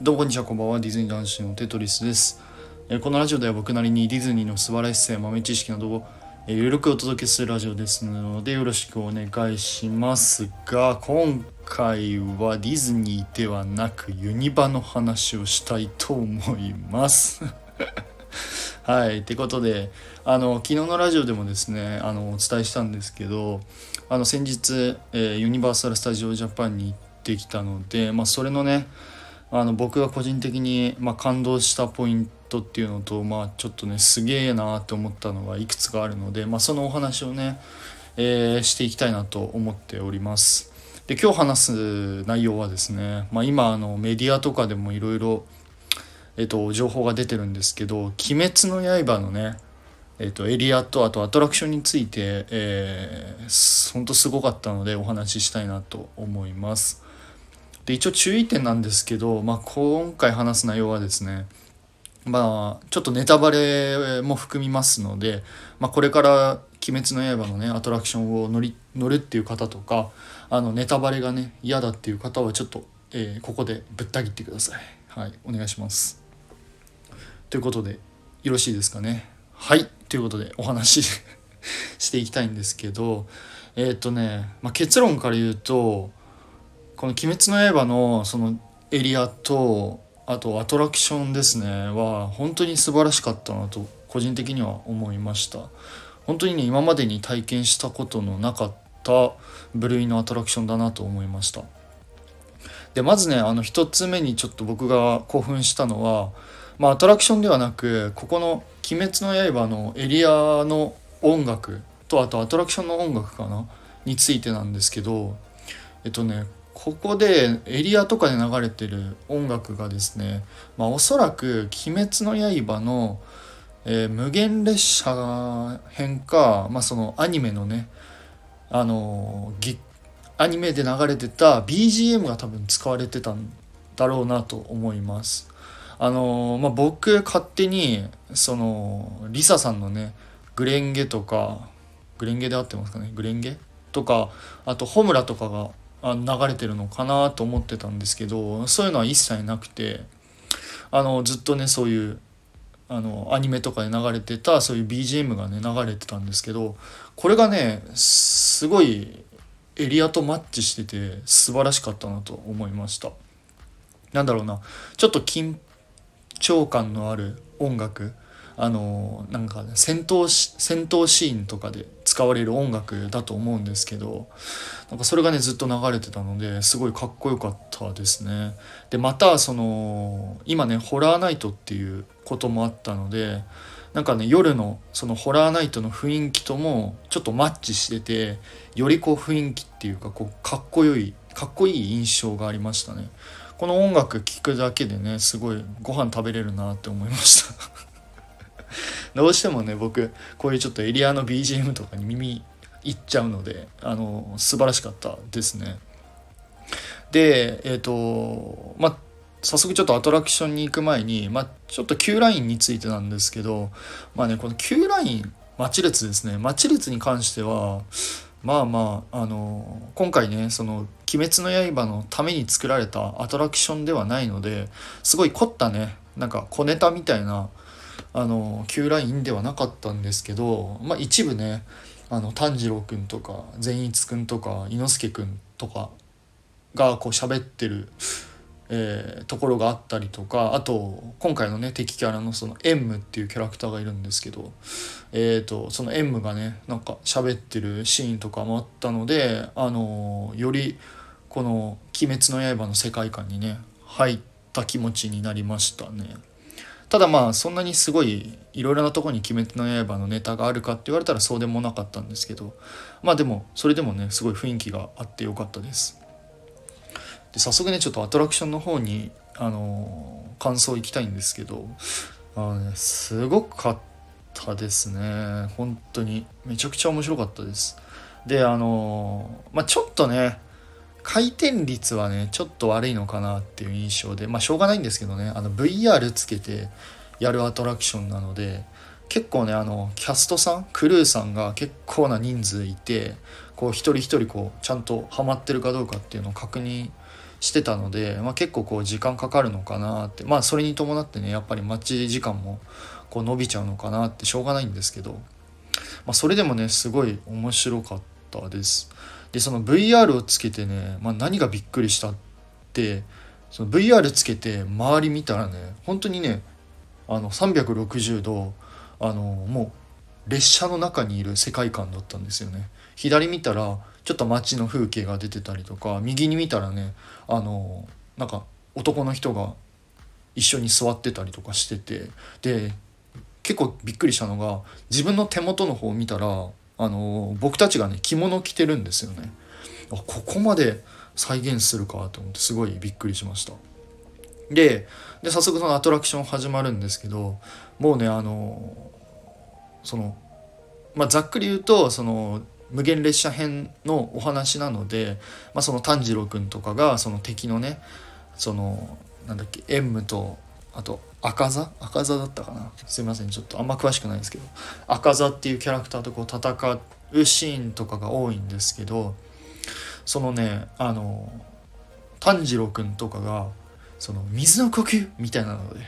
どうもこんにちは、こんばんは。ディズニー男子のテトリスです。えこのラジオでは僕なりにディズニーの素晴らしさや豆知識などを、えーゆるくお届けするラジオですのでよろしくお願いしますが、今回はディズニーではなくユニバの話をしたいと思います。はい。ってことで、あの、昨日のラジオでもですね、あの、お伝えしたんですけど、あの、先日、えユニバーサル・スタジオ・ジャパンに行ってきたので、まあ、それのね、あの、僕が個人的に、まあ、感動したポイントっていうのと、まあ、ちょっとね、すげえなーって思ったのがいくつかあるので、まあ、そのお話をね、えーしていきたいなと思っております。で、今日話す内容はですね、まあ、今、あの、メディアとかでもいろいろ、情報が出てるんですけど「鬼滅の刃」のね、えっと、エリアとあとアトラクションについて、えー、ほんとすごかったのでお話ししたいなと思います。で一応注意点なんですけど、まあ、今回話す内容はですねまあちょっとネタバレも含みますので、まあ、これから「鬼滅の刃」のねアトラクションを乗り乗るっていう方とかあのネタバレがね嫌だっていう方はちょっと、えーここでぶった切ってください。はいお願いします。ということでよろしいですかね？はいということでお話し していきたいんですけどえっ、とね、まあ、結論から言うとこの「鬼滅の刃」のそのエリアとあとアトラクションですねは本当に素晴らしかったなと個人的には思いました。本当にね今までに体験したことのなかった部類のアトラクションだなと思いました。でまずねあの一つ目にちょっと僕が興奮したのはまあ、アトラクションではなくここの「鬼滅の刃」のエリアの音楽とあとアトラクションの音楽かな？についてなんですけどえっとねここでエリアとかで流れてる音楽がですね、まあ、おそらく「鬼滅の刃の」えー無限列車編か、まあ、そのアニメのねあのぎアニメで流れてた BGM が多分使われてたんだろうなと思います。あのまあ、僕勝手にそのリサさんのねグレンゲとかグレンゲで合ってますかね？グレンゲ？とかあとホムラとかがあ流れてるのかなと思ってたんですけどそういうのは一切なくてあのずっとねそういうあのアニメとかで流れてたそういう BGM がね流れてたんですけどこれがねすごいエリアとマッチしてて素晴らしかったなと思いました。なんだろうなちょっと緊張感のある音楽あのなんか、ね、戦闘戦闘シーンとかで使われる音楽だと思うんですけどなんかそれがねずっと流れてたのですごいかっこよかったですね。でまたその今ねホラーナイトっていうこともあったのでなんかね夜のそのホラーナイトの雰囲気ともちょっとマッチしててよりこう雰囲気っていうかこうかっこよいかっこいい印象がありましたね。この音楽聴くだけでねすごいご飯食べれるなって思いましたどうしてもね僕こういうちょっとエリアの BGM とかに耳いっちゃうのであの素晴らしかったですね。でえっ、とまあ早速ちょっとアトラクションに行く前に、ま、ちょっと Q ラインについてなんですけどまあねこの Q ライン待ち列ですね。待ち列に関してはまあまああの今回ねその「鬼滅の刃」のために作られたアトラクションではないのですごい凝ったねなんか小ネタみたいなあの Q ラインではなかったんですけど、まあ、一部ねあの炭治郎くんとか善逸くんとか伊之助くんとかがこう喋ってる、えーところがあったりとかあと今回のね敵キャラのそのエンムっていうキャラクターがいるんですけどえー、とそのエンムがねなんか喋ってるシーンとかもあったので、あのよりこの「鬼滅の刃」の世界観にね入った気持ちになりましたね。ただまあそんなにすごいいろいろなとこに「鬼滅の刃」のネタがあるかって言われたらそうでもなかったんですけどまあでもそれでもねすごい雰囲気があってよかったです。で早速ねちょっとアトラクションの方にあの感想いきたいんですけどあのねすごかったですね本当にめちゃくちゃ面白かったですであのまあちょっとね回転率はねちょっと悪いのかなっていう印象でまあしょうがないんですけどねあの VR つけてやるアトラクションなので結構ねあのキャストさんクルーさんが結構な人数いてこう一人一人こうちゃんとハマってるかどうかっていうのを確認してたので、まあ、結構こう時間かかるのかなってまあそれに伴ってねやっぱり待ち時間もこう伸びちゃうのかなってしょうがないんですけど、まあ、それでもねすごい面白かったです。でその VR をつけてね、まあ、何がびっくりしたってその VR つけて周り見たらね本当にねあの360度あのもう列車の中にいる世界観だったんですよね。左見たらちょっと街の風景が出てたりとか右に見たらねあのなんか男の人が一緒に座ってたりとかしててで結構びっくりしたのが自分の手元の方を見たらあの僕たちがね着物着てるんですよね。あここまで再現するかと思ってすごいびっくりしました。でで早速そのアトラクション始まるんですけどもうねあのそのまあざっくり言うとその無限列車編のお話なので、まあ、その炭治郎君とかがその敵のねそのなんだっけ縁武とあと赤座？赤座だったかな？すいませんちょっとあんま詳しくないんですけど。赤座っていうキャラクターとこう戦うシーンとかが多いんですけどそのねあの炭治郎君とかがその水の呼吸みたいなので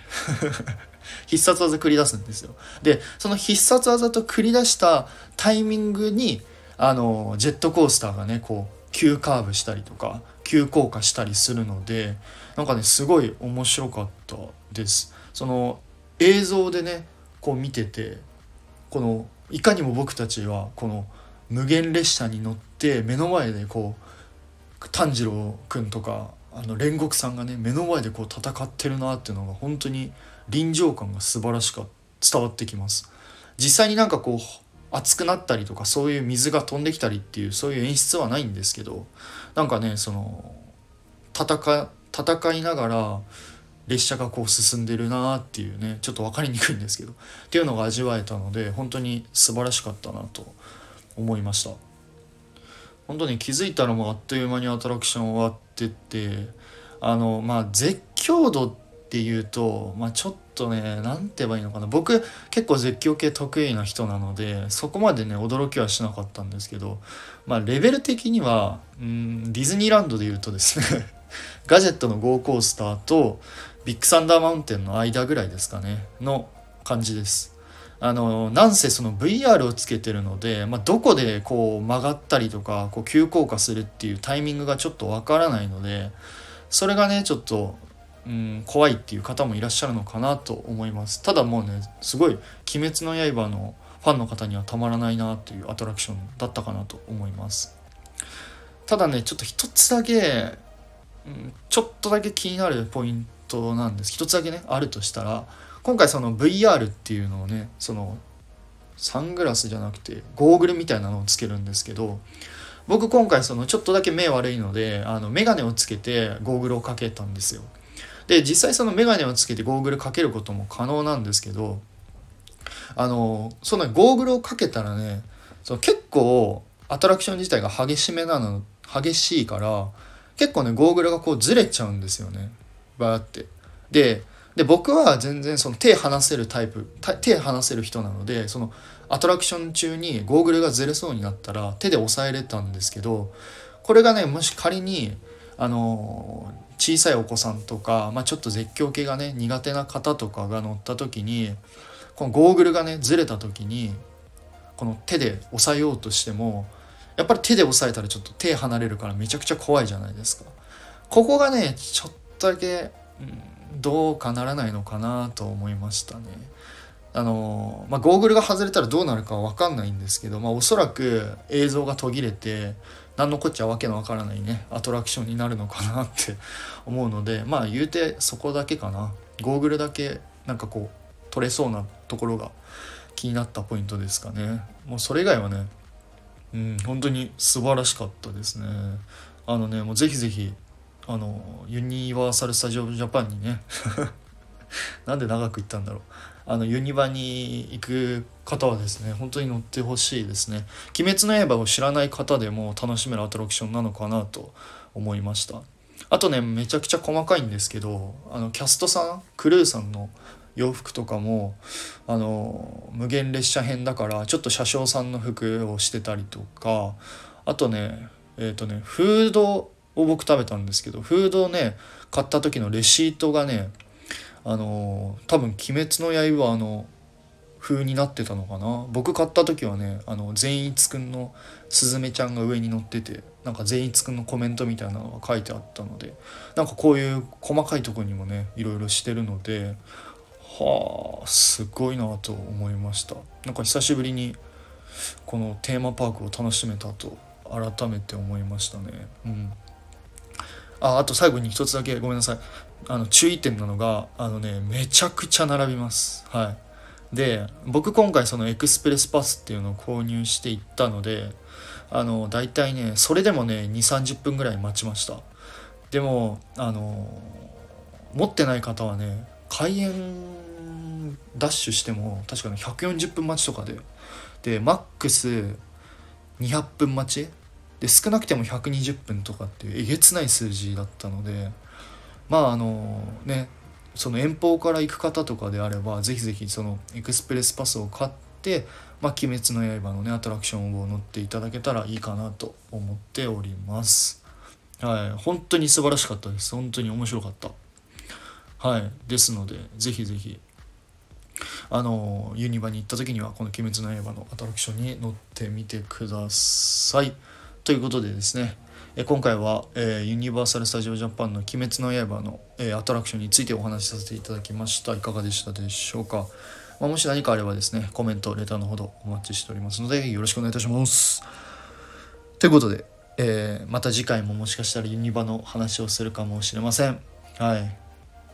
必殺技繰り出すんですよ。でその必殺技と繰り出したタイミングにあのジェットコースターがねこう急カーブしたりとか急降下したりするのでなんかねすごい面白かったです。その映像でねこう見ててこのいかにも僕たちはこの無限列車に乗って目の前でこう炭治郎くんとかあの煉獄さんがね目の前でこう戦ってるなっていうのが本当に臨場感が素晴らしか伝わってきます。実際になんかこう熱くなったりとかそういう水が飛んできたりっていうそういう演出はないんですけどなんかねその戦戦いながら列車がこう進んでるなっていうねちょっと分かりにくいんですけどっていうのが味わえたので本当に素晴らしかったなと思いました。本当に気づいたらもうあっという間にアトラクション終わってってあのまあ絶叫度っていうとまあちょっとね何て言えばいいのかな。僕結構絶叫系得意な人なのでそこまでね驚きはしなかったんですけどまあレベル的にはうんディズニーランドで言うとですねガジェットのゴーコースターとビッグサンダーマウンテンの間ぐらいですかねの感じです。あのなんせその VR をつけてるので、まあ、どこでこう曲がったりとかこう急降下するっていうタイミングがちょっとわからないのでそれがねちょっとうん、怖いっていう方もいらっしゃるのかなと思いますただもうねすごい「鬼滅の刃」のファンの方にはたまらないなというアトラクションだったかなと思いますただねちょっと一つだけ、うん、ちょっとだけ気になるポイントなんです。一つだけねあるとしたら今回その VR っていうのをねそのサングラスじゃなくてゴーグルみたいなのをつけるんですけど僕今回そのちょっとだけ目悪いのであの眼鏡をつけてゴーグルをかけたんですよ。で実際その眼鏡をつけてゴーグルかけることも可能なんですけどあのそのゴーグルをかけたらねその結構アトラクション自体が激しめなの激しいから結構ねゴーグルがこうずれちゃうんですよね。バーって。でで僕は全然その手離せるタイプ手離せる人なのでそのアトラクション中にゴーグルがずれそうになったら手で押さえれたんですけどこれがねもし仮にあの小さいお子さんとか、まあ、ちょっと絶叫系がね苦手な方とかが乗った時にこのゴーグルがねずれた時にこの手で押さえようとしてもやっぱり手で押さえたらちょっと手離れるからめちゃくちゃ怖いじゃないですか。ここがねちょっとだけ、どうかならないのかなと思いましたね。あのまあ、ゴーグルが外れたらどうなるかは分かんないんですけど、まあ、おそらく映像が途切れて何のこっちゃわけのわからないねアトラクションになるのかなって 思うのでまあ言うてそこだけかなゴーグルだけなんかこう取れそうなところが気になったポイントですかねもうそれ以外はねうん本当に素晴らしかったですね。あのねもうぜひぜひあのユニバーサル・スタジオ・ジャパンにね なんで長く言ったんだろう。あのユニバに行く方はですね本当に乗ってほしいですね「鬼滅の刃」を知らない方でも楽しめるアトラクションなのかなと思いました。あとねめちゃくちゃ細かいんですけどあのキャストさんクルーさんの洋服とかもあの無限列車編だからちょっと車掌さんの服をしてたりとかあとねえっ、ー、とねフードを僕食べたんですけどフードをね買った時のレシートがねあの多分「鬼滅の刃」の風になってたのかな。僕買った時はねあの善逸くんのすずめちゃんが上に乗っててなんか善逸くんのコメントみたいなのが書いてあったのでなんかこういう細かいとこにもねいろいろしてるのではあすごいなと思いました。なんか久しぶりにこのテーマパークを楽しめたと改めて思いましたね。うん。ああと最後に一つだけごめんなさい。あの注意点なのがあのねめちゃくちゃ並びます。はい。で僕今回そのエクスプレスパスっていうのを購入していったのであの大体ねそれでもね2 3 0分ぐらい待ちました。でもあの持ってない方はね開園ダッシュしても確かに140分待ちとかで。でマックス200分待ち。で少なくても120分とかっていうえげつない数字だったので。まああのねその遠方から行く方とかであればぜひぜひそのエクスプレスパスを買って「まあ、鬼滅の刃」のねアトラクションを乗っていただけたらいいかなと思っております。はい。本当に素晴らしかったです。本当に面白かった。はい。ですのでぜひぜひあのユニバに行った時にはこの「鬼滅の刃」のアトラクションに乗ってみてください。ということでですね今回は、えー、ユニバーサル・スタジオ・ジャパンの「鬼滅の刃の」えー、アトラクションについてお話しさせていただきました。いかがでしたでしょうか、まあ、もし何かあればですねコメントレターのほどお待ちしておりますのでよろしくお願いいたします。ということで、えー、また次回ももしかしたらユニバの話をするかもしれません。はい。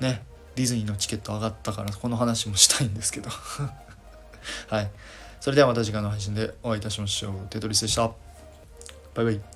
ね。ディズニーのチケット上がったからこの話もしたいんですけど。はい。それではまた次回の配信でお会いいたしましょう。テトリスでした。バイバイ。